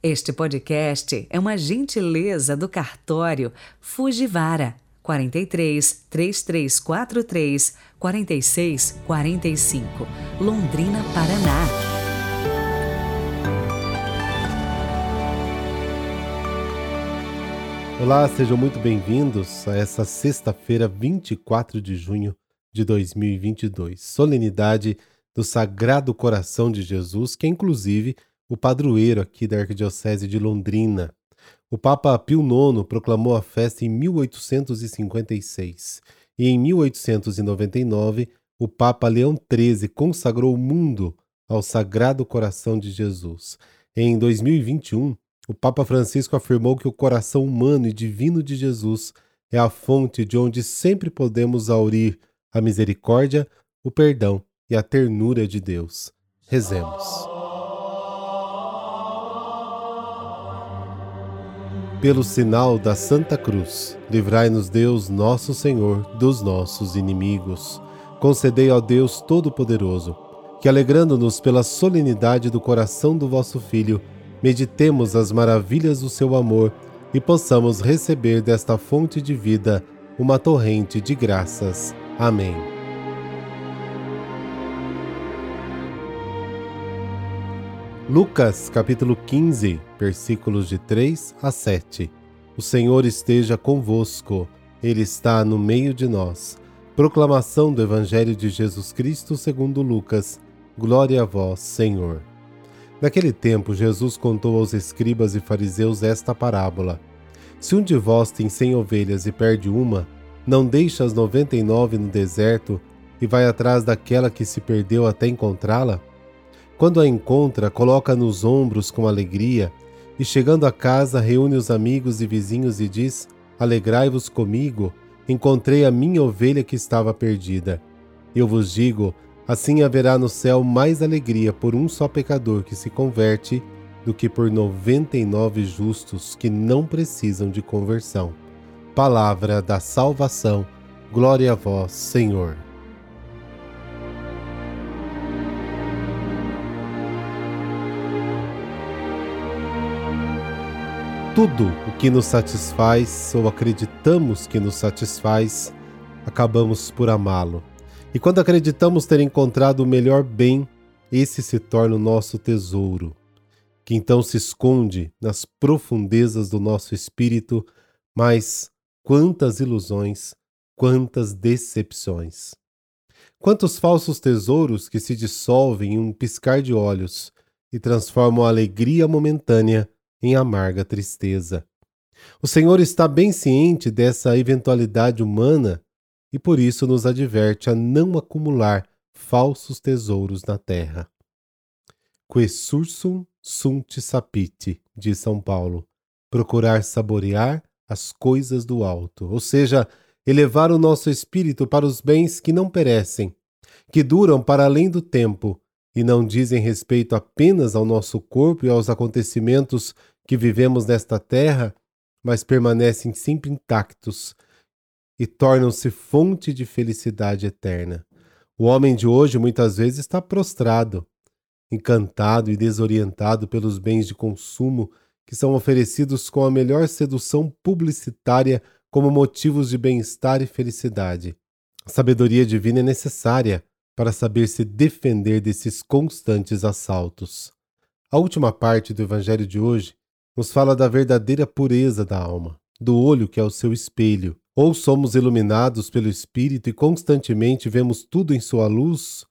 Este podcast é uma gentileza do cartório Fujivara 43 3343 46 45, Londrina, Paraná. Olá, sejam muito bem-vindos a essa sexta-feira, 24 de junho de 2022, solenidade do Sagrado Coração de Jesus, que é inclusive o padroeiro aqui da Arquidiocese de Londrina. O Papa Pio IX proclamou a festa em 1856 e em 1899 o Papa Leão XIII consagrou o mundo ao Sagrado Coração de Jesus. Em 2021, o Papa Francisco afirmou que o coração humano e divino de Jesus é a fonte de onde sempre podemos aurir a misericórdia, o perdão e a ternura de Deus. Rezemos. Pelo sinal da Santa Cruz, livrai-nos Deus, nosso Senhor, dos nossos inimigos. Concedei ao Deus Todo-Poderoso, que alegrando-nos pela solenidade do coração do vosso Filho, meditemos as maravilhas do seu amor e possamos receber desta fonte de vida uma torrente de graças. Amém. Lucas capítulo 15 versículos de 3 a 7. O Senhor esteja convosco, Ele está no meio de nós. Proclamação do Evangelho de Jesus Cristo segundo Lucas. Glória a vós, Senhor. Naquele tempo, Jesus contou aos escribas e fariseus esta parábola: Se um de vós tem cem ovelhas e perde uma, não deixa as noventa e nove no deserto e vai atrás daquela que se perdeu até encontrá-la? Quando a encontra, coloca nos ombros com alegria e chegando a casa, reúne os amigos e vizinhos e diz: Alegrai-vos comigo, encontrei a minha ovelha que estava perdida. Eu vos digo: assim haverá no céu mais alegria por um só pecador que se converte do que por noventa e nove justos que não precisam de conversão. Palavra da salvação. Glória a vós, Senhor. Tudo o que nos satisfaz ou acreditamos que nos satisfaz, acabamos por amá-lo. E quando acreditamos ter encontrado o melhor bem, esse se torna o nosso tesouro, que então se esconde nas profundezas do nosso espírito, mas quantas ilusões, quantas decepções. Quantos falsos tesouros que se dissolvem em um piscar de olhos e transformam a alegria momentânea em amarga tristeza. O Senhor está bem ciente dessa eventualidade humana e por isso nos adverte a não acumular falsos tesouros na terra. Quesursum sunt sapite, diz São Paulo, procurar saborear as coisas do alto, ou seja, elevar o nosso espírito para os bens que não perecem, que duram para além do tempo e não dizem respeito apenas ao nosso corpo e aos acontecimentos que vivemos nesta terra, mas permanecem sempre intactos e tornam-se fonte de felicidade eterna. O homem de hoje muitas vezes está prostrado, encantado e desorientado pelos bens de consumo que são oferecidos com a melhor sedução publicitária como motivos de bem-estar e felicidade. A sabedoria divina é necessária para saber se defender desses constantes assaltos. A última parte do Evangelho de hoje nos fala da verdadeira pureza da alma, do olho que é o seu espelho. Ou somos iluminados pelo Espírito e constantemente vemos tudo em sua luz,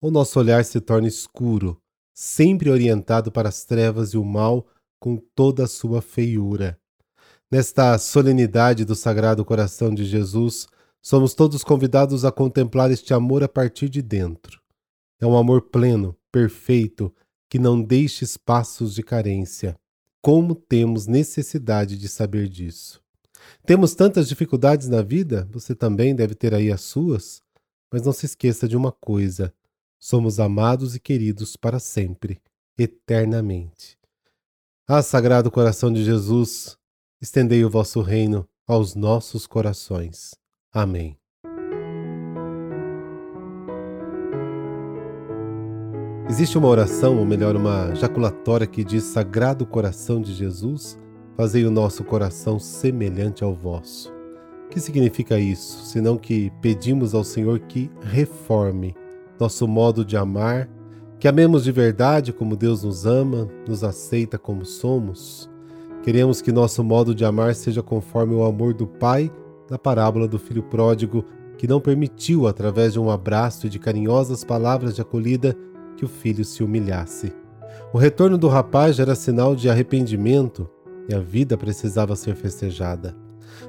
ou nosso olhar se torna escuro, sempre orientado para as trevas e o mal com toda a sua feiura. Nesta solenidade do Sagrado Coração de Jesus, Somos todos convidados a contemplar este amor a partir de dentro. É um amor pleno, perfeito, que não deixa espaços de carência. Como temos necessidade de saber disso? Temos tantas dificuldades na vida, você também deve ter aí as suas, mas não se esqueça de uma coisa: somos amados e queridos para sempre, eternamente. Ah, Sagrado Coração de Jesus, estendei o vosso reino aos nossos corações. Amém. Existe uma oração, ou melhor, uma jaculatória que diz: Sagrado coração de Jesus, fazei o nosso coração semelhante ao vosso. O que significa isso? Senão que pedimos ao Senhor que reforme nosso modo de amar, que amemos de verdade como Deus nos ama, nos aceita como somos. Queremos que nosso modo de amar seja conforme o amor do Pai na parábola do filho pródigo, que não permitiu, através de um abraço e de carinhosas palavras de acolhida, que o filho se humilhasse. O retorno do rapaz era sinal de arrependimento e a vida precisava ser festejada.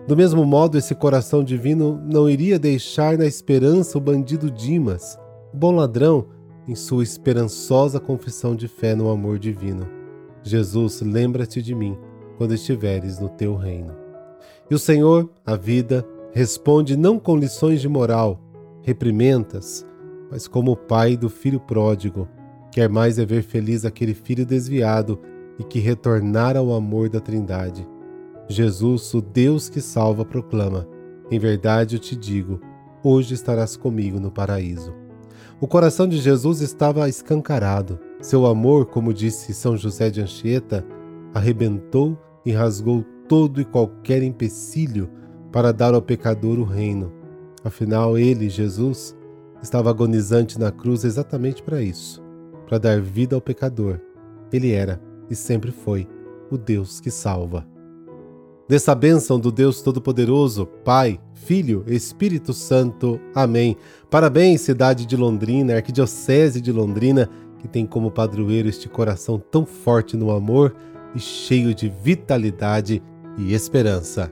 Do mesmo modo, esse coração divino não iria deixar na esperança o bandido Dimas, o bom ladrão, em sua esperançosa confissão de fé no amor divino. Jesus, lembra-te de mim quando estiveres no teu reino. E o Senhor, a vida, responde não com lições de moral, reprimentas, mas como o pai do filho pródigo, quer mais é ver feliz aquele filho desviado e que retornar ao amor da Trindade. Jesus, o Deus que salva, proclama: Em verdade eu te digo, hoje estarás comigo no paraíso. O coração de Jesus estava escancarado. Seu amor, como disse São José de Anchieta, arrebentou e rasgou todo e qualquer empecilho para dar ao pecador o reino. Afinal, ele, Jesus, estava agonizante na cruz exatamente para isso para dar vida ao pecador. Ele era e sempre foi o Deus que salva. Dessa bênção do Deus Todo-Poderoso, Pai, Filho, Espírito Santo. Amém. Parabéns, cidade de Londrina, Arquidiocese de Londrina, que tem como padroeiro este coração tão forte no amor e cheio de vitalidade e esperança.